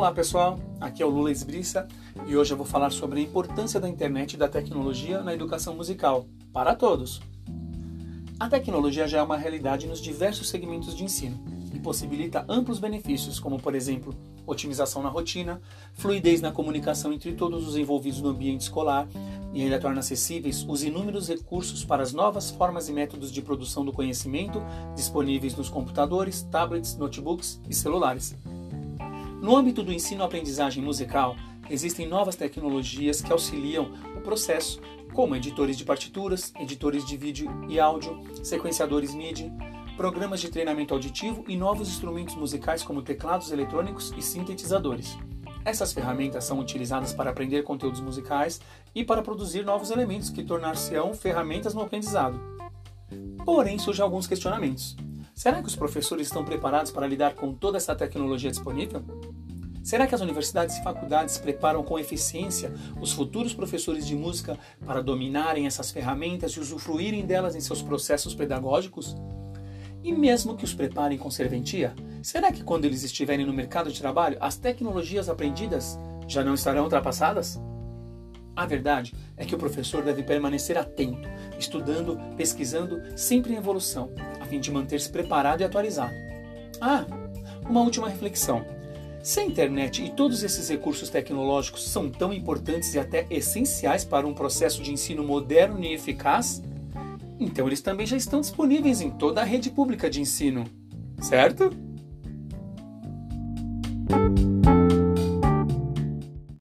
Olá pessoal, aqui é o Lula Esbriça e hoje eu vou falar sobre a importância da internet e da tecnologia na educação musical, para todos. A tecnologia já é uma realidade nos diversos segmentos de ensino e possibilita amplos benefícios, como por exemplo, otimização na rotina, fluidez na comunicação entre todos os envolvidos no ambiente escolar e ainda torna acessíveis os inúmeros recursos para as novas formas e métodos de produção do conhecimento disponíveis nos computadores, tablets, notebooks e celulares. No âmbito do ensino-aprendizagem musical, existem novas tecnologias que auxiliam o processo, como editores de partituras, editores de vídeo e áudio, sequenciadores MIDI, programas de treinamento auditivo e novos instrumentos musicais como teclados eletrônicos e sintetizadores. Essas ferramentas são utilizadas para aprender conteúdos musicais e para produzir novos elementos que tornar-se-ão ferramentas no aprendizado. Porém, surgem alguns questionamentos. Será que os professores estão preparados para lidar com toda essa tecnologia disponível? Será que as universidades e faculdades preparam com eficiência os futuros professores de música para dominarem essas ferramentas e usufruírem delas em seus processos pedagógicos? E mesmo que os preparem com serventia, será que quando eles estiverem no mercado de trabalho, as tecnologias aprendidas já não estarão ultrapassadas? A verdade é que o professor deve permanecer atento, estudando, pesquisando, sempre em evolução, fim de manter-se preparado e atualizado. Ah, uma última reflexão. Se a internet e todos esses recursos tecnológicos são tão importantes e até essenciais para um processo de ensino moderno e eficaz, então eles também já estão disponíveis em toda a rede pública de ensino, certo?